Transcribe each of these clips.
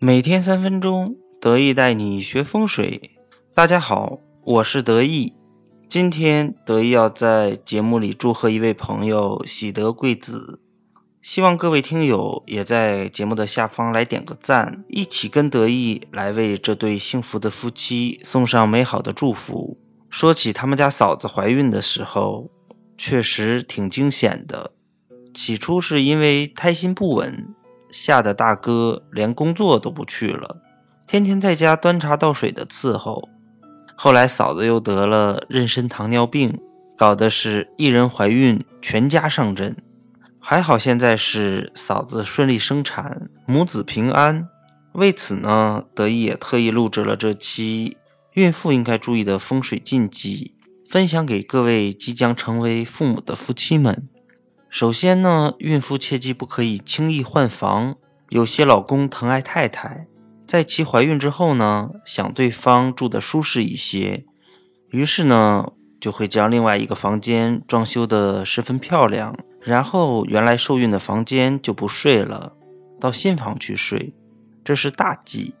每天三分钟，得意带你学风水。大家好，我是得意。今天得意要在节目里祝贺一位朋友喜得贵子，希望各位听友也在节目的下方来点个赞，一起跟得意来为这对幸福的夫妻送上美好的祝福。说起他们家嫂子怀孕的时候，确实挺惊险的。起初是因为胎心不稳。吓得大哥连工作都不去了，天天在家端茶倒水的伺候。后来嫂子又得了妊娠糖尿病，搞得是一人怀孕，全家上阵。还好现在是嫂子顺利生产，母子平安。为此呢，得意也特意录制了这期孕妇应该注意的风水禁忌，分享给各位即将成为父母的夫妻们。首先呢，孕妇切记不可以轻易换房。有些老公疼爱太太，在其怀孕之后呢，想对方住的舒适一些，于是呢，就会将另外一个房间装修的十分漂亮，然后原来受孕的房间就不睡了，到新房去睡，这是大忌。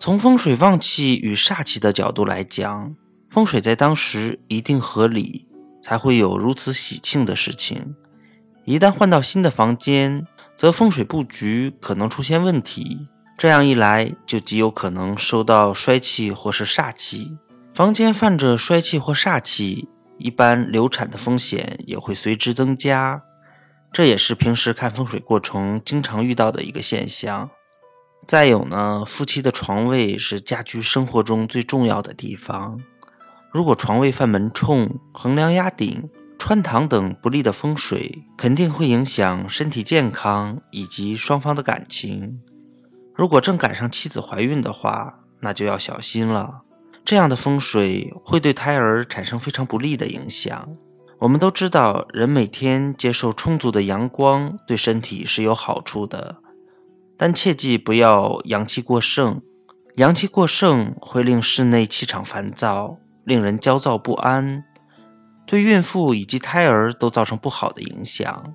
从风水旺气与煞气的角度来讲，风水在当时一定合理，才会有如此喜庆的事情。一旦换到新的房间，则风水布局可能出现问题。这样一来，就极有可能受到衰气或是煞气。房间犯着衰气或煞气，一般流产的风险也会随之增加。这也是平时看风水过程经常遇到的一个现象。再有呢，夫妻的床位是家居生活中最重要的地方。如果床位犯门冲、横梁压顶，穿堂等不利的风水肯定会影响身体健康以及双方的感情。如果正赶上妻子怀孕的话，那就要小心了。这样的风水会对胎儿产生非常不利的影响。我们都知道，人每天接受充足的阳光对身体是有好处的，但切记不要阳气过盛。阳气过盛会令室内气场烦躁，令人焦躁不安。对孕妇以及胎儿都造成不好的影响。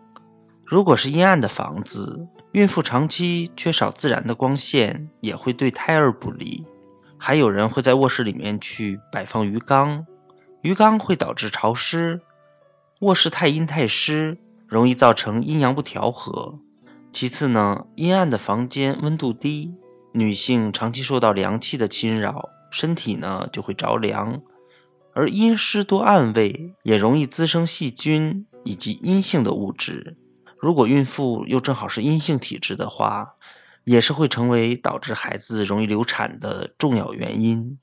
如果是阴暗的房子，孕妇长期缺少自然的光线，也会对胎儿不利。还有人会在卧室里面去摆放鱼缸，鱼缸会导致潮湿。卧室太阴太湿，容易造成阴阳不调和。其次呢，阴暗的房间温度低，女性长期受到凉气的侵扰，身体呢就会着凉。而阴湿多暗位，也容易滋生细菌以及阴性的物质。如果孕妇又正好是阴性体质的话，也是会成为导致孩子容易流产的重要原因。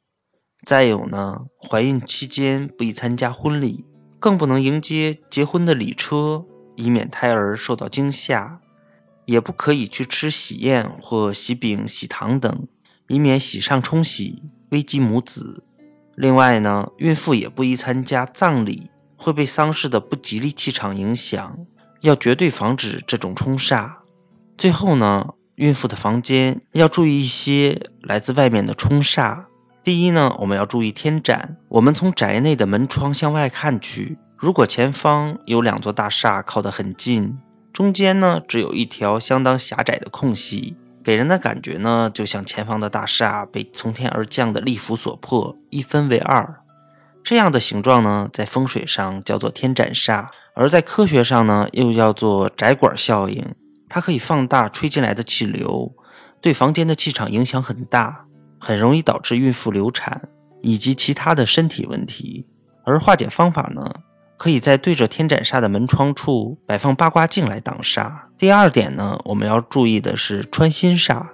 再有呢，怀孕期间不宜参加婚礼，更不能迎接结婚的礼车，以免胎儿受到惊吓；也不可以去吃喜宴或喜饼、喜糖等，以免喜上冲喜，危及母子。另外呢，孕妇也不宜参加葬礼，会被丧事的不吉利气场影响，要绝对防止这种冲煞。最后呢，孕妇的房间要注意一些来自外面的冲煞。第一呢，我们要注意天斩。我们从宅内的门窗向外看去，如果前方有两座大厦靠得很近，中间呢只有一条相当狭窄的空隙。给人的感觉呢，就像前方的大厦被从天而降的利斧所破，一分为二。这样的形状呢，在风水上叫做天斩煞，而在科学上呢，又叫做窄管效应。它可以放大吹进来的气流，对房间的气场影响很大，很容易导致孕妇流产以及其他的身体问题。而化解方法呢？可以在对着天斩煞的门窗处摆放八卦镜来挡煞。第二点呢，我们要注意的是穿心煞。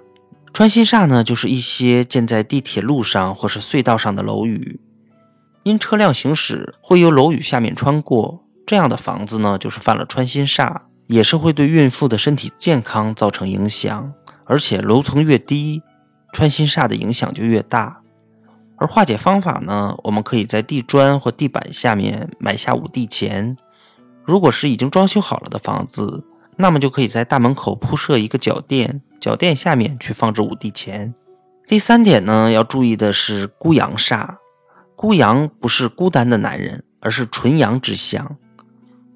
穿心煞呢，就是一些建在地铁路上或是隧道上的楼宇，因车辆行驶会由楼宇下面穿过，这样的房子呢，就是犯了穿心煞，也是会对孕妇的身体健康造成影响。而且楼层越低，穿心煞的影响就越大。而化解方法呢？我们可以在地砖或地板下面埋下五帝钱。如果是已经装修好了的房子，那么就可以在大门口铺设一个脚垫，脚垫下面去放置五帝钱。第三点呢，要注意的是孤阳煞。孤阳不是孤单的男人，而是纯阳之象。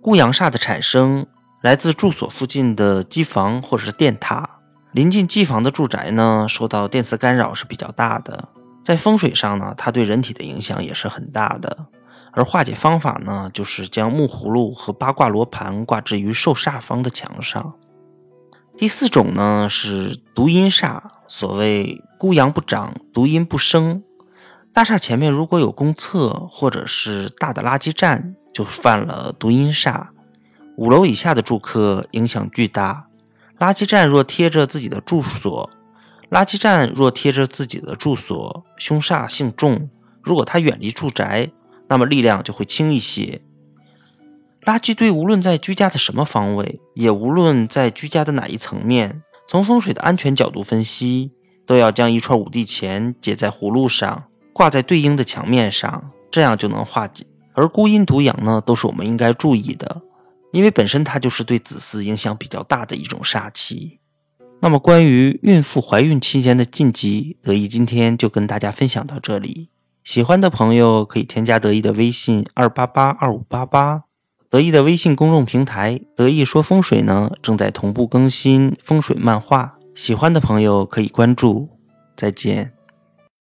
孤阳煞的产生来自住所附近的机房或者是电塔，临近机房的住宅呢，受到电磁干扰是比较大的，在风水上呢，它对人体的影响也是很大的。而化解方法呢，就是将木葫芦和八卦罗盘挂置于受煞方的墙上。第四种呢是独阴煞，所谓孤阳不长，独阴不生。大厦前面如果有公厕或者是大的垃圾站，就犯了独阴煞。五楼以下的住客影响巨大。垃圾站若贴着自己的住所，垃圾站若贴着自己的住所，凶煞性重。如果它远离住宅，那么力量就会轻一些。垃圾堆无论在居家的什么方位，也无论在居家的哪一层面，从风水的安全角度分析，都要将一串五帝钱结在葫芦上，挂在对应的墙面上，这样就能化解。而孤阴独阳呢，都是我们应该注意的，因为本身它就是对子嗣影响比较大的一种煞气。那么关于孕妇怀孕期间的禁忌，得意今天就跟大家分享到这里。喜欢的朋友可以添加得意的微信二八八二五八八，得意的微信公众平台“得意说风水”呢正在同步更新风水漫画，喜欢的朋友可以关注。再见。